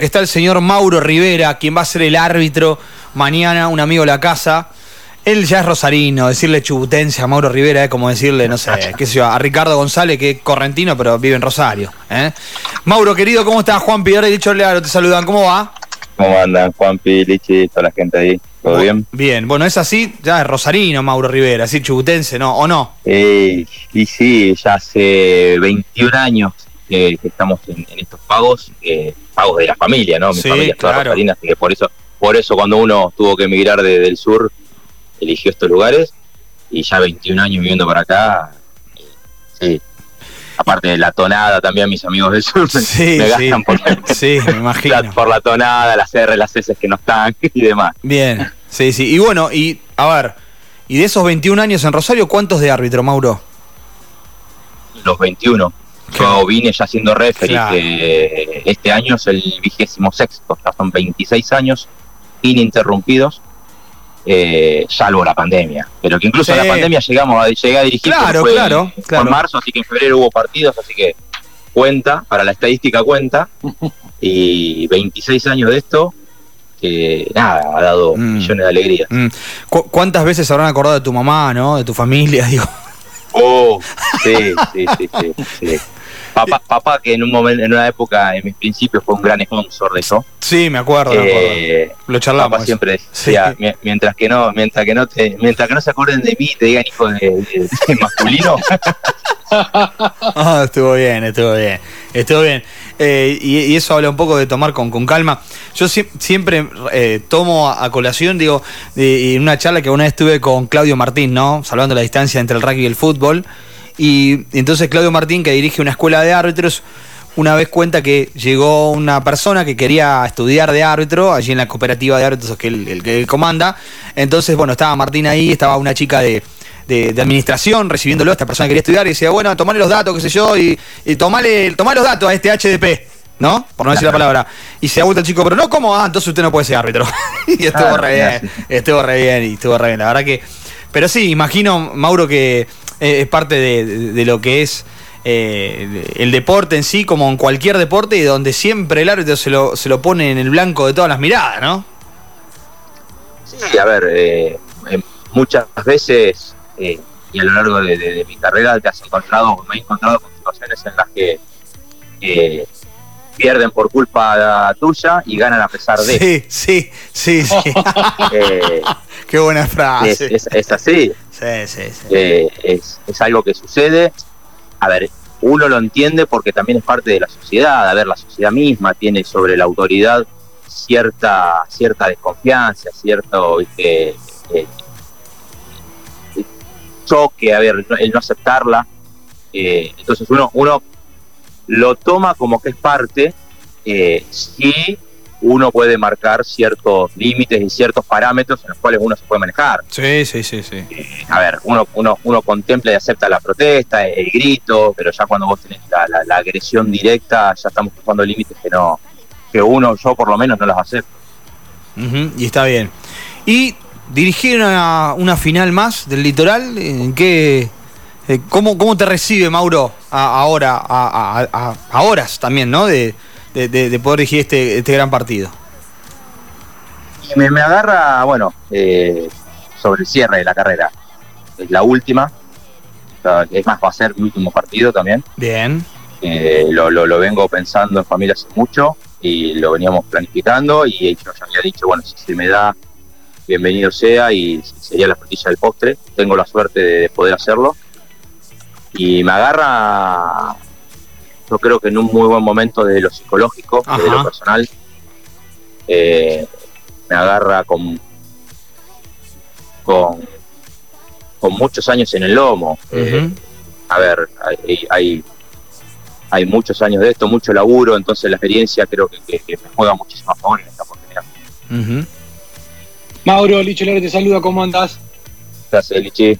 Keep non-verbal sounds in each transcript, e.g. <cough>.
Está el señor Mauro Rivera, quien va a ser el árbitro mañana, un amigo de la casa. Él ya es rosarino, decirle chubutense a Mauro Rivera es como decirle, no sé, qué sé yo, a Ricardo González, que es correntino, pero vive en Rosario. ¿eh? Mauro, querido, ¿cómo estás? Juan Pidore y Licho Learo te saludan, ¿cómo va? ¿Cómo andan, Juan Lichi, toda la gente ahí? ¿Todo bien? Bien, bueno, es así, ya es rosarino Mauro Rivera, así chubutense, ¿no? ¿O no? Eh, y sí, ya hace 21 años que, estamos en, estos pagos. Eh, pagos de la familia, ¿no? Mi familia es toda así que por eso, por eso cuando uno tuvo que emigrar desde el sur, eligió estos lugares y ya 21 años viviendo para acá, sí. Aparte de la tonada también, mis amigos del sur <laughs> me gastan por, sí, me <laughs> imagino. La, por la tonada, las R, las S que no están <laughs> y demás. Bien, sí, sí. Y bueno, y a ver, y de esos 21 años en Rosario, ¿cuántos de árbitro, Mauro? Los 21. Yo vine ya siendo referee, que este año es el vigésimo sexto, ya son 26 años ininterrumpidos, eh, salvo la pandemia. Pero que incluso en la pandemia llegamos a, llegar a dirigir claro, claro, en marzo, así que en febrero hubo partidos, así que cuenta, para la estadística cuenta, <laughs> y 26 años de esto, que nada, ha dado mm. millones de alegrías. Mm. ¿Cuántas veces habrán acordado de tu mamá, no? De tu familia, <laughs> digo. Oh, sí, sí, sí, sí. Papá, papá, que en un momento, en una época, en mis principios, fue un gran sponsor de eso. Sí, me acuerdo, eh, Lo charlamos. Papá siempre decía, mientras que no, mientras que no te, mientras que no se acuerden de mí, te digan hijo de, masculino. <laughs> ah, estuvo bien, estuvo bien, estuvo bien. Eh, y, eso habla un poco de tomar con, con calma. Yo siempre eh, tomo a, colación, digo, en una charla que una vez tuve con Claudio Martín, ¿no? Salvando la distancia entre el rugby y el fútbol. Y entonces Claudio Martín, que dirige una escuela de árbitros, una vez cuenta que llegó una persona que quería estudiar de árbitro allí en la cooperativa de árbitros que él, que comanda. Entonces, bueno, estaba Martín ahí, estaba una chica de, administración recibiéndolo, esta persona quería estudiar y decía, bueno, tomale los datos, qué sé yo, y, y tomale, los datos a este HDP. ¿no? Por no decir la palabra. Y se ha vuelto el chico, pero no, ¿cómo? Ah, entonces usted no puede ser árbitro. <laughs> y estuvo re bien, estuvo re bien, y estuvo re bien. La verdad que. Pero sí, imagino, Mauro, que es parte de, lo que es eh, el deporte en sí, como en cualquier deporte, donde siempre el árbitro se lo, se lo pone en el blanco de todas las miradas, ¿no? Sí, a ver, eh, muchas veces, eh, y a lo largo de, mi carrera, te has encontrado, me he encontrado con situaciones en las que pierden por culpa tuya y ganan a pesar de. Sí, sí, sí, sí. <laughs> Qué buena frase. Es, así. Sí, sí, sí. Eh, es, es, algo que sucede. A ver, uno lo entiende porque también es parte de la sociedad. A ver, la sociedad misma tiene sobre la autoridad cierta cierta desconfianza, cierto eh, choque, a ver, el no aceptarla. Eh, entonces uno, uno lo toma como que es parte, eh, si uno puede marcar ciertos límites y ciertos parámetros en los cuales uno se puede manejar. Sí, sí, sí, sí. Eh, a ver, uno, uno, uno contempla y acepta la protesta, el grito, pero ya cuando vos tenés la, agresión directa, ya estamos cruzando límites que no, que uno, yo por lo menos no los acepto. y está bien. Y dirigir una, una final más del litoral, ¿en qué, eh, ¿cómo, ¿Cómo te recibe Mauro ahora, a, horas también, ¿no? De, poder dirigir este, este gran partido. Me, me agarra, bueno, eh, sobre el cierre de la carrera. Es la última. es más, va a ser mi último partido también. Bien. Eh, lo, lo, vengo pensando en familia hace mucho y lo veníamos planificando y yo ya había dicho, bueno, si se me da, bienvenido sea y sería la frutilla del postre. Tengo la suerte de poder hacerlo y me agarra, yo creo que en un muy buen momento de lo psicológico, de lo personal, eh, me agarra con, con, con muchos años en el lomo. Eh, a ver, hay, hay, muchos años de esto, mucho laburo, entonces la experiencia creo que, me juega muchísimo a favor en esta oportunidad. Mauro, Licho te saluda, ¿cómo andas? Gracias, Lichi.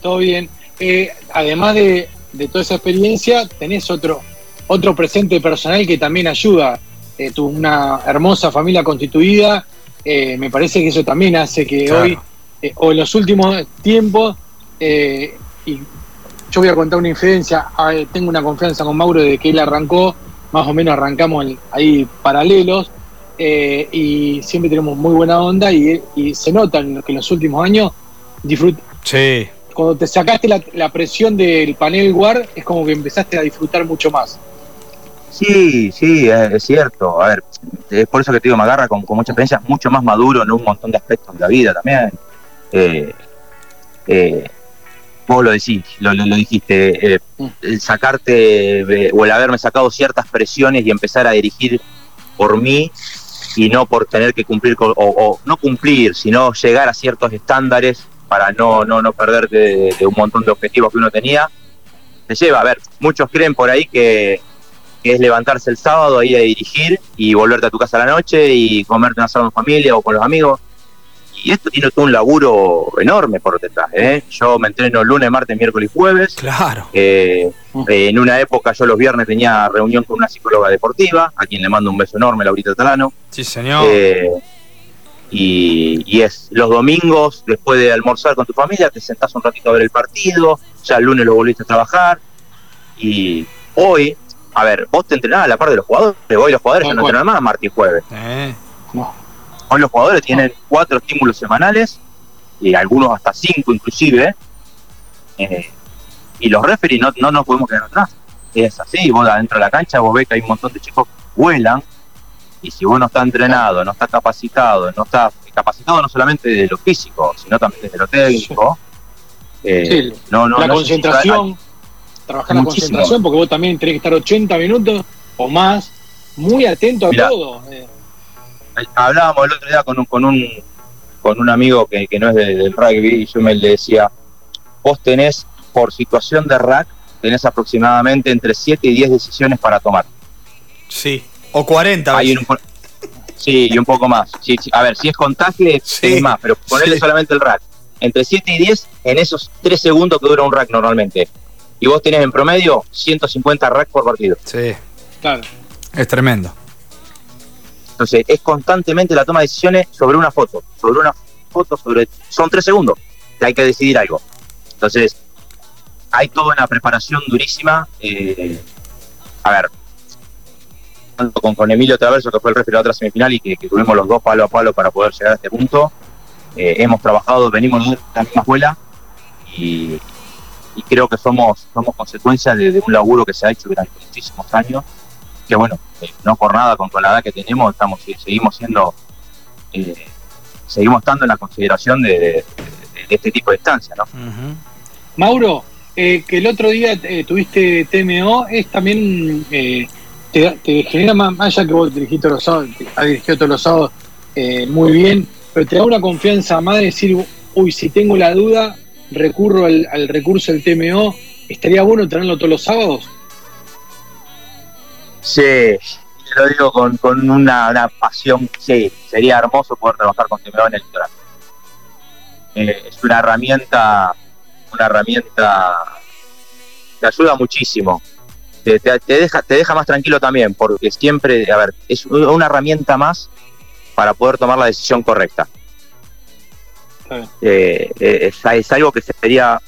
Todo bien. Eh, además de, toda esa experiencia, tenés otro, otro presente personal que también ayuda. Eh, tu, una hermosa familia constituida, eh, me parece que eso también hace que hoy, o en los últimos tiempos, y yo voy a contar una infidencia, tengo una confianza con Mauro de que él arrancó más o menos arrancamos ahí paralelos eh, y siempre tenemos muy buena onda y, se nota que en los últimos años disfrut sí. Cuando te sacaste la, presión del panel guard es como que empezaste a disfrutar mucho más. Sí, sí, es cierto. A ver, es por eso que te digo, me agarra con, mucha experiencia, mucho más maduro en un montón de aspectos de la vida también. Eh, eh, vos lo decís, lo, dijiste, eh, mm. el sacarte o el haberme sacado ciertas presiones y empezar a dirigir por mí y no por tener que cumplir o, no cumplir, sino llegar a ciertos estándares para no, no, no perder de, un montón de objetivos que uno tenía, te lleva. A ver, muchos creen por ahí que, que es levantarse el sábado, ir a dirigir y volverte a tu casa a la noche y comerte una asado en familia o con los amigos y esto tiene todo un laburo enorme por detrás. ¿eh? Yo me entreno lunes, martes, miércoles y jueves. Claro. Eh, eh, en una época yo los viernes tenía reunión con una psicóloga deportiva, a quien le mando un beso enorme, Laurita Talano. Sí, señor. Y, es los domingos, después de almorzar con tu familia, te sentás un ratito a ver el partido, ya el lunes lo volviste a trabajar. Y hoy, a ver, vos te entrenás a la par de los jugadores, hoy los jugadores ya no entrenan más martes y jueves. No. Hoy los jugadores tienen cuatro estímulos semanales, y algunos hasta cinco inclusive, eh, y los referees no, no nos podemos quedar atrás. Es así, vos adentro de la cancha vos ves que hay un montón de chicos que vuelan, y si vos no estás entrenado, no estás capacitado, no estás capacitado no solamente de lo físico, sino también de lo técnico, eh, no, no, la concentración, trabajar la concentración, porque vos también tenés que estar 80 minutos o más, muy atento a todo. Eh hablábamos el otro día con un, con un, con un amigo que, no es del rugby y yo me le decía, vos tenés por situación de rack, tenés aproximadamente entre 7 y 10 decisiones para tomar. Sí, o 40. sí, y un poco más. Sí, A ver, si es contagio, es más, pero ponele solamente el rack. Entre 7 y 10 en esos 3 segundos que dura un rack normalmente. Y vos tenés en promedio 150 rack por partido. Sí. Claro. Es tremendo. Entonces, es constantemente la toma de decisiones sobre una foto, sobre una foto, sobre. Son tres segundos que hay que decidir algo. Entonces, hay toda una preparación durísima. Eh, a ver, tanto con, con Emilio Traverso, que fue el referee de otra semifinal y que, tuvimos los dos palo a palo para poder llegar a este punto. Eh, hemos trabajado, venimos de la misma escuela y, creo que somos, somos consecuencia de, un laburo que se ha hecho durante muchísimos años que bueno, eh, no por nada con, la edad que tenemos, estamos seguimos siendo, eh, seguimos estando en la consideración de, este tipo de estancias, ¿no? Mauro, eh, que el otro día tuviste TMO, es también, te, genera más, allá que vos dirigiste los sábados, has dirigido todos los sábados muy bien, pero te da una confianza más de decir, uy, si tengo la duda, recurro al, recurso del TMO, ¿estaría bueno tenerlo todos los sábados? Sí, lo digo con, con una, pasión. Sí, sería hermoso poder trabajar con TMO en el litoral. Eh, es una herramienta, una herramienta que ayuda muchísimo. Te, deja, te deja más tranquilo también, porque siempre, a ver, es una herramienta más para poder tomar la decisión correcta. Eh, eh, es, algo que sería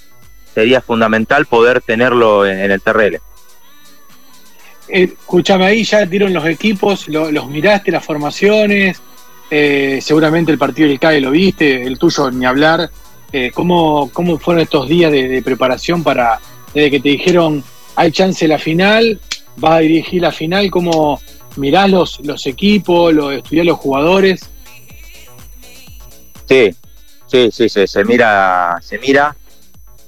sería fundamental poder tenerlo en, en el TRL. Eh, escúchame, ahí ya dieron los equipos, los miraste, las formaciones, eh, seguramente el partido del CAE lo viste, el tuyo ni hablar. ¿cómo, ¿Cómo fueron estos días de, preparación para, desde que te dijeron hay chance la final, vas a dirigir la final, cómo mirás los, los equipos, lo, estudiás los jugadores? Sí, sí, sí, se mira, se mira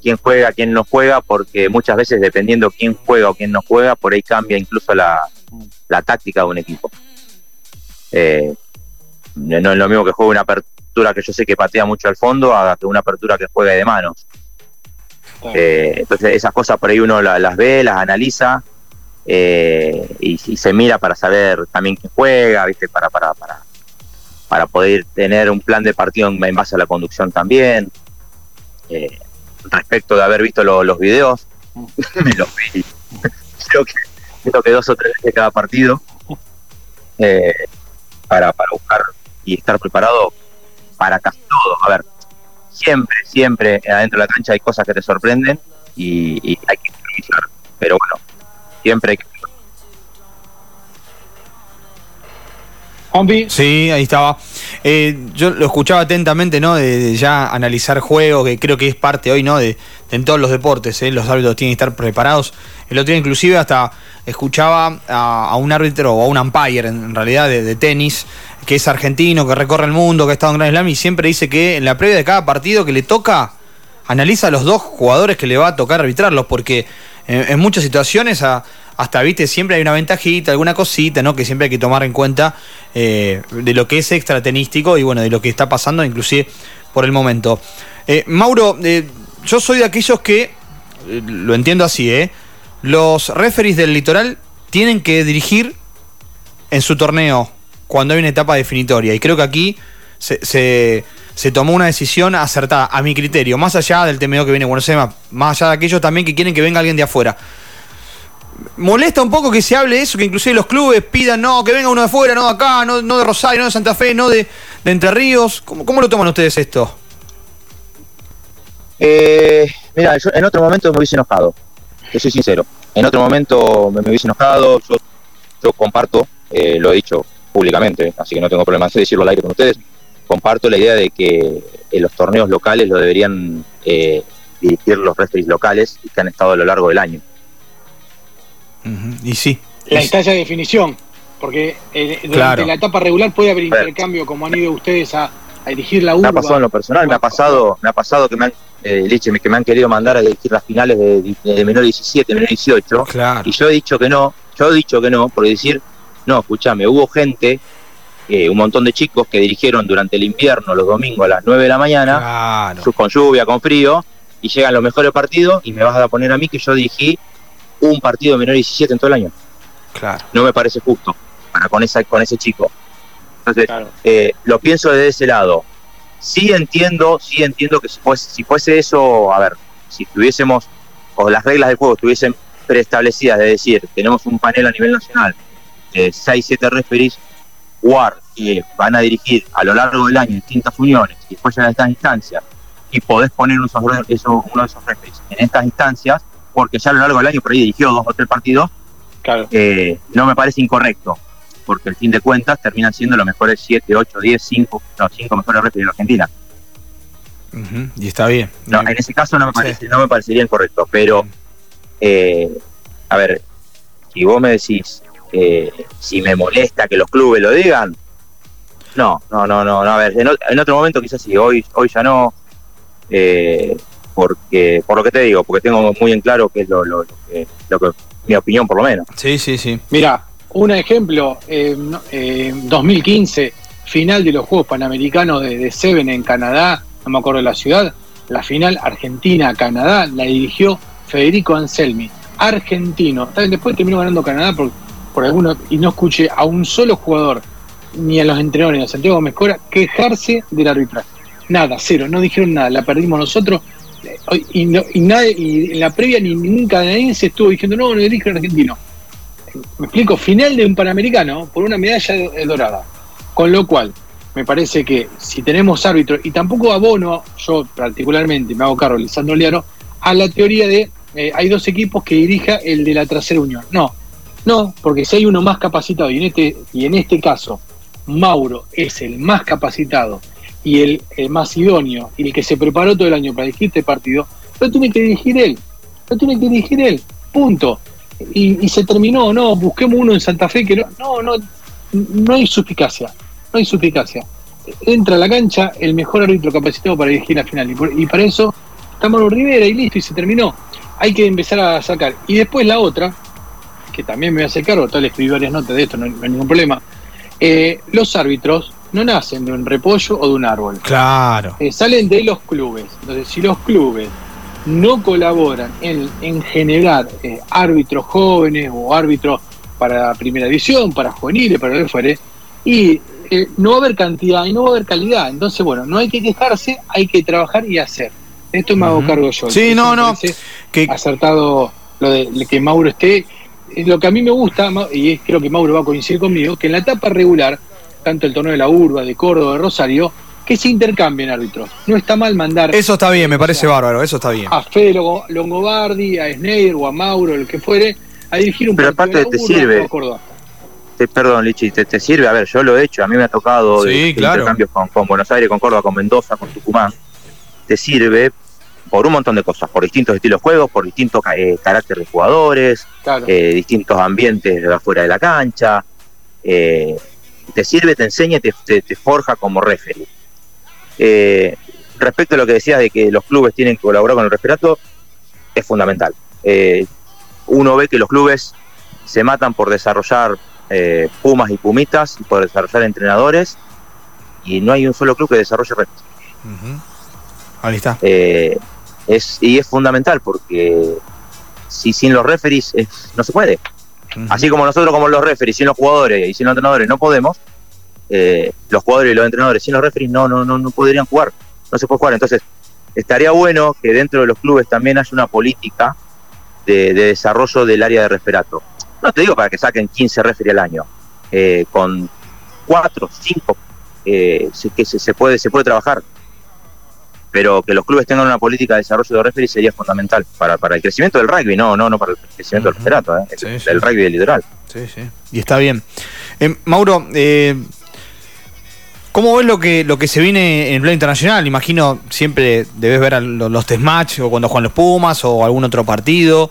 quién juega, quién no juega, porque muchas veces dependiendo quién juega o quién no juega, por ahí cambia incluso la, táctica de un equipo. Eh, no es lo mismo que juegue una apertura que yo sé que patea mucho al fondo, a que una apertura que juega de manos. Eh, entonces esas cosas por ahí uno las ve, las analiza eh, y, se mira para saber también quién juega, viste, para, para, para, para poder tener un plan de partido en base a la conducción también respecto de haber visto los videos, <laughs> me los vi, creo que, creo que dos o tres veces cada partido, eh, para, para buscar y estar preparado para casi todo. A ver, siempre, siempre adentro de la cancha hay cosas que te sorprenden y, hay que improvisar, pero bueno, siempre hay que Sí, ahí estaba. Eh, yo lo escuchaba atentamente, ¿no? De, ya analizar juego, que creo que es parte hoy, ¿no? De, en todos los deportes, ¿eh? los árbitros tienen que estar preparados. El otro día inclusive hasta escuchaba a, un árbitro o a un umpire en, realidad de, tenis, que es argentino, que recorre el mundo, que ha estado en Grand Slam y siempre dice que en la previa de cada partido que le toca, analiza a los dos jugadores que le va a tocar arbitrarlos, porque en muchas situaciones hasta, viste, siempre hay una ventajita, alguna cosita, ¿no? Que siempre hay que tomar en cuenta eh, de lo que es extratenístico y bueno, de lo que está pasando, inclusive por el momento. Eh, Mauro, eh, yo soy de aquellos que, lo entiendo así, ¿eh? Los referees del litoral tienen que dirigir en su torneo cuando hay una etapa definitoria. Y creo que aquí se, se, tomó una decisión acertada, a mi criterio, más allá del TMO que viene bueno Buenos más allá de aquellos también que quieren que venga alguien de afuera molesta un poco que se hable eso, que inclusive los clubes pidan, no, que venga uno de afuera, no de acá, no, de Rosario, no de Santa Fe, no de, Entre Ríos. ¿Cómo, lo toman ustedes esto? Eh, mira, yo en otro momento me hubiese enojado, que soy sincero. En otro momento me, hubiese enojado, yo, yo comparto, eh, lo he dicho públicamente, así que no tengo problema. De decirlo al aire con ustedes, comparto la idea de que en los torneos locales lo deberían eh, dirigir los referees locales y que han estado a lo largo del año. Y sí. La instancia de definición, porque eh, durante la etapa regular puede haber intercambio, como han ido ustedes a, a dirigir la urba. Me ha pasado en lo personal, me ha pasado, me ha pasado que me han, eh, que me han querido mandar a dirigir las finales de, menor 17, menor 18, y yo he dicho que no, yo he dicho que no, por decir, no, escúchame, hubo gente eh, un montón de chicos que dirigieron durante el invierno, los domingos a las 9 de la mañana, con lluvia, con frío, y llegan los mejores partidos y me vas a poner a mí que yo dirigí un partido de menor 17 en todo el año. Claro. No me parece justo para con, esa, con ese chico. Entonces, eh, lo pienso desde ese lado. Sí entiendo, sí entiendo que si fuese, si fuese eso, a ver, si tuviésemos, o las reglas del juego estuviesen preestablecidas, de decir, tenemos un panel a nivel nacional, de 6, 7 referees, WAR, que van a dirigir a lo largo del año distintas uniones, y después llegan a estas instancias, y podés poner uno de esos referees en estas instancias, porque ya a lo largo del año por ahí dirigió dos o tres partidos, claro. Eh, no me parece incorrecto, porque al fin de cuentas terminan siendo los mejores 7, 8, 10, 5, no, 5 mejores referees de la Argentina. Y está bien. No, en ese caso no me, parece, no me parecería incorrecto, pero, eh, a ver, si vos me decís, eh, si me molesta que los clubes lo digan, no, no, no, no, a ver, en, otro momento quizás sí, hoy, hoy ya no, eh, porque por lo que te digo, porque tengo muy en claro que es lo, lo, que, mi opinión por lo menos. Sí, sí, sí. Mira, un ejemplo, eh, 2015, final de los Juegos Panamericanos de, Seven en Canadá, no me acuerdo de la ciudad, la final Argentina-Canadá la dirigió Federico Anselmi, argentino. Después terminó ganando Canadá por, por algunos, y no escuché a un solo jugador, ni a los entrenadores, ni a Santiago Mezcora, quejarse del arbitraje. Nada, cero, no dijeron nada, la perdimos nosotros y, y, nadie, en la previa ni ningún canadiense estuvo diciendo, no, no el argentino. Me explico, final de un Panamericano por una medalla dorada. Con lo cual, me parece que si tenemos árbitros, y tampoco abono, yo particularmente me hago cargo, Lisandro Liaro, a la teoría de eh, hay dos equipos que dirija el de la tercera unión. No, no, porque si hay uno más capacitado, y en este, y en este caso, Mauro es el más capacitado y el, más idóneo y el que se preparó todo el año para dirigir este partido, lo tiene que dirigir él. Lo tiene que dirigir él. Punto. Y, se terminó, no, busquemos uno en Santa Fe que no, no, no, no hay suspicacia. No hay suspicacia. Entra a la cancha el mejor árbitro capacitado para dirigir la final. Y, para eso estamos en Rivera y listo, y se terminó. Hay que empezar a sacar. Y después la otra, que también me voy a hacer cargo, tal escribí varias notas de esto, no, hay ningún problema. Eh, los árbitros no nacen de un repollo o de un árbol. Claro. Eh, salen de los clubes. Entonces, si los clubes no colaboran en, en generar eh, árbitros jóvenes o árbitros para primera división, para juveniles, para lo que fuere, y eh, no va a haber cantidad y no va a haber calidad. Entonces, bueno, no hay que quejarse, hay que trabajar y hacer. Esto me hago cargo yo. Sí, no, no. Que... Acertado lo de que Mauro esté. Lo que a mí me gusta, y creo que Mauro va a coincidir conmigo, que en la etapa regular tanto el torneo de la Urba, de Córdoba, de Rosario, que se intercambien árbitros. No está mal mandar. Eso está bien, me parece bárbaro, eso está bien. A Fede Longobardi, a Schneider o a Mauro, el que fuere, a dirigir un Pero aparte te sirve. te, perdón, Lichi, te, te sirve, a ver, yo lo he hecho, a mí me ha tocado Sí, de- de claro. intercambios con, con Buenos Aires, con Córdoba, con Mendoza, con Tucumán, te sirve por un montón de cosas, por distintos estilos de juego, por distintos eh, carácter de jugadores, Claro. eh, distintos ambientes de afuera de la cancha, eh, te sirve, te enseña y te, te- te forja como referee. Eh, respecto a lo que decías de que los clubes tienen que colaborar con el referato, es fundamental. Eh, uno ve que los clubes se matan por desarrollar eh, pumas y pumitas y por desarrollar entrenadores y no hay un solo club que desarrolle referees. Ujú. Ahí está. Eh, es, y es fundamental porque si sin los referees es- no se puede. Así como nosotros como los referees sin los jugadores y sin los entrenadores no podemos, eh, los jugadores y los entrenadores sin los referees no, no, no, no podrían jugar, no se puede jugar. Entonces, estaría bueno que dentro de los clubes también haya una política de, de desarrollo del área de referato. No te digo para que saquen 15 referees al año, eh, con 4, 5, eh, que se, se puede, se puede trabajar. Pero que los clubes tengan una política de desarrollo de referees sería fundamental para, para el crecimiento del rugby, no, no, no para el crecimiento del referato, eh, Sí, el- sí. del rugby del litoral. Sí, sí. Y está bien. Eh, Mauro, eh, ¿cómo ves lo que, lo que se viene en el plano internacional? Imagino siempre debes ver a lo- los test match o cuando juegan los Pumas o algún otro partido.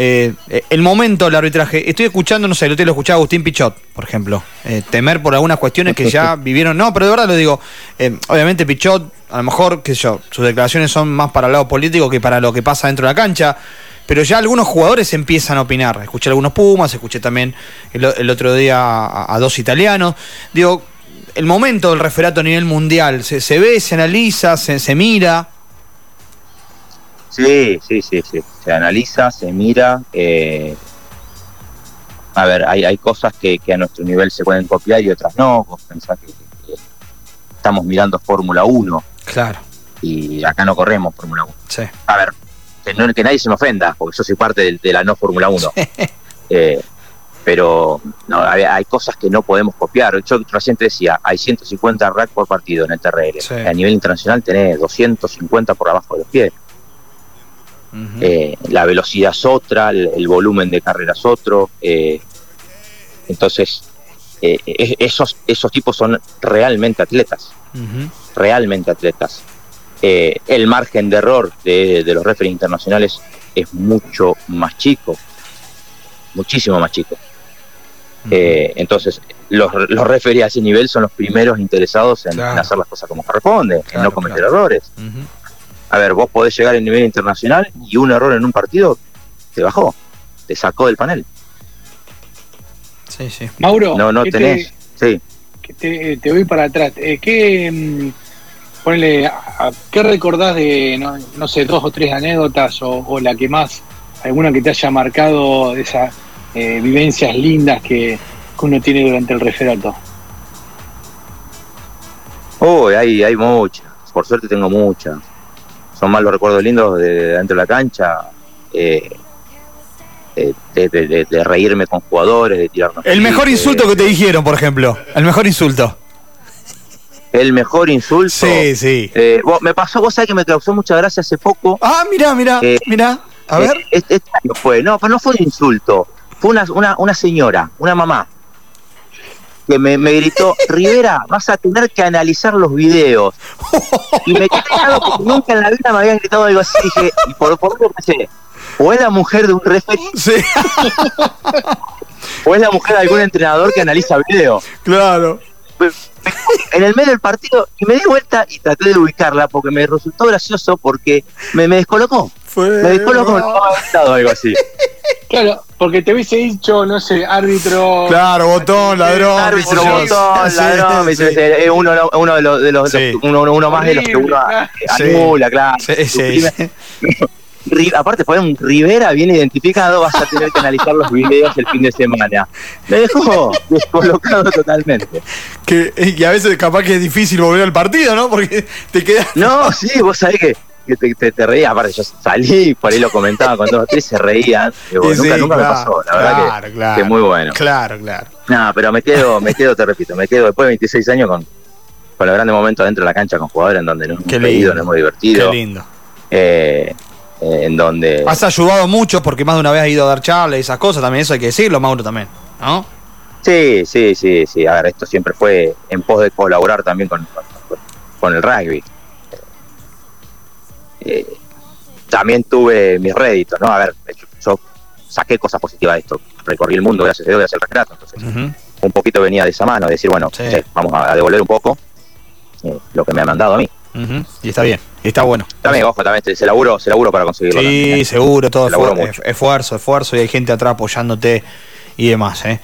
Eh, el momento del arbitraje. Estoy escuchando, no sé, el otro lo escuchaba Agustín Pichot, por ejemplo. Eh, temer por algunas cuestiones que ya <laughs> vivieron. No, pero de verdad lo digo. Eh, obviamente Pichot, a lo mejor, qué sé yo, sus declaraciones son más para el lado político que para lo que pasa dentro de la cancha. Pero ya algunos jugadores empiezan a opinar. Escuché algunos Pumas, escuché también el otro día a, a dos italianos. Digo, el momento del referato a nivel mundial, ¿se, se ve, se analiza, se, se mira? Sí, sí, sí, sí. Se analiza, se mira. eh, a ver, hay, hay cosas que, que a nuestro nivel se pueden copiar y otras no. Vos pensás que, que estamos mirando Fórmula 1 Claro, y acá no corremos Fórmula 1. sí. A ver, que, no- que nadie se me ofenda, porque yo soy parte del- de, la no Fórmula 1. Eh, pero no, hay, hay cosas que no podemos copiar. Yo recién te decía, hay 150 racks por partido en el TRL. Sí. A nivel internacional tenés 250 por abajo de los pies. Eh, la velocidad es otra, el, el volumen de carrera es otro. eh, entonces, eh, es- esos, esos tipos son realmente atletas, realmente atletas. El margen de error de, de los referees internacionales es mucho más chico, muchísimo más chico. Entonces, los, los referees a ese nivel son los primeros interesados en, Claro. en hacer las cosas como corresponde, en no cometer claro. errores. Ujú. A ver, vos podés llegar al nivel internacional y un error en un partido te bajó, te sacó del panel. Sí, sí. Mauro, No, no ¿qué te- tenés. Sí. que te, te voy para atrás. Eh, ¿Qué, mm, ponele, a- a- ¿qué recordás de, no, no sé, dos o tres anécdotas o, o la que más, alguna que te haya marcado de esas eh, vivencias lindas que, que uno tiene durante el referato? Uy, hay, hay muchas. Por suerte tengo muchas. Son más los recuerdos lindos de, de dentro de la cancha. eh, de, de- de- reírme con jugadores, de tirarnos. El mejor chistes. insulto que te dijeron, por ejemplo. El mejor insulto. El mejor insulto. Sí, sí. Eh, me pasó, vos sabés que me causó mucha gracia hace poco. Ah, mira, mira, Eh, mira. A Eh, ver. Este, este año fue, no, pero no fue un insulto. Fue una, una, una señora, una mamá, que me, me gritó, Rivera, vas a tener que analizar los videos. Y me quedé callado porque nunca en la vida me habían gritado algo así. Dije, y por por poco pensé, o es la mujer de un referee, Sí, <laughs> o es la mujer de algún entrenador que analiza videos. claro. En el medio del partido, y me di vuelta y traté de ubicarla porque me resultó gracioso porque me, me descolocó. Fue. Me descolocó, había gritado algo así. <laughs> Claro, porque te hubiese dicho, no sé, árbitro. Claro, botón, ladrón. Árbitro, botón, Sí, ladrón, me sí. uno, uno de los, de los- Sí. uno, uno más de los que uno. Sí. anula, claro. Aparte fue un Rivera bien identificado, vas a tener que analizar los videos el fin de semana. Me dejó <laughs> descolocado totalmente. Que, y a veces capaz que es difícil volver al partido, ¿no? Porque te quedas. No, sí, vos sabés que, que te, te, te reías, aparte yo salí, por ahí lo comentaba con dos o tres, se reían. <laughs> Digo, Sí, nunca, sí, nunca claro, me pasó, la verdad claro, que, claro. que muy bueno. Claro, claro. No, pero me quedo, me quedo, te repito, me quedo después de 26 años con, con los grandes momentos dentro de la cancha con jugadores en donde nos hemos reído, nos hemos divertido. Qué lindo. eh, eh, en donde Has ayudado mucho porque más de una vez has ido a dar charlas y esas cosas, también eso hay que decirlo, Mauro, también, ¿no? Sí, sí, sí, sí. A ver, esto siempre fue en pos de colaborar también con, con, con el rugby. Eh, también tuve mis réditos, ¿no? A ver, yo, yo saqué cosas positivas de esto. Recorrí el mundo gracias a Dios, gracias al retrato. Entonces, un poquito venía de esa mano, de decir, bueno, Sí. che, vamos a devolver un poco eh, lo que me ha mandado a mí. Y está bien, y está bueno. También, ojo, también se laburo, se laburo para conseguirlo. también, Sí, ¿eh? seguro, todo Se esfuerzo, esfuerzo, y hay gente atrás apoyándote y demás. ¿eh?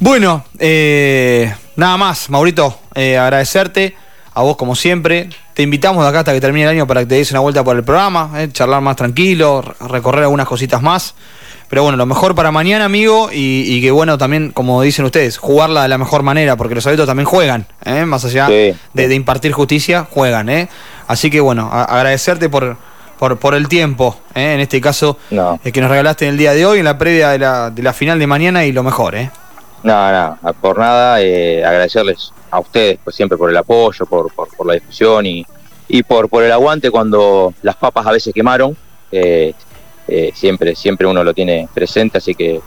Bueno, eh, nada más, Maurito, agradecerte a vos como siempre. Te invitamos de acá hasta que termine el año para que te des una vuelta por el programa, eh, charlar más tranquilo, re- recorrer algunas cositas más. Pero bueno, lo mejor para mañana, amigo, y, y que bueno, también, como dicen ustedes, jugarla de la mejor manera, porque los adultos también juegan, ¿eh? más allá Sí. de, de impartir justicia, juegan. ¿eh? Así que bueno, a- agradecerte por, por, por el tiempo, ¿eh? en este caso, No. eh, que nos regalaste en el día de hoy, en la previa de la, de la final de mañana y lo mejor. ¿eh? No, no, por nada, eh, agradecerles a ustedes pues siempre por el apoyo, por, por, por la discusión y, y por, por el aguante cuando las papas a veces quemaron. eh, eh, siempre, siempre uno lo tiene presente, así que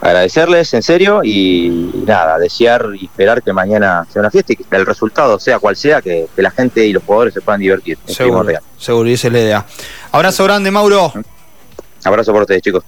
agradecerles en serio y nada, desear y esperar que mañana sea una fiesta y que el resultado sea cual sea, que, que la gente y los jugadores se puedan divertir. Seguro, seguro, y esa es la idea. Abrazo grande, Mauro. Abrazo por ustedes, chicos.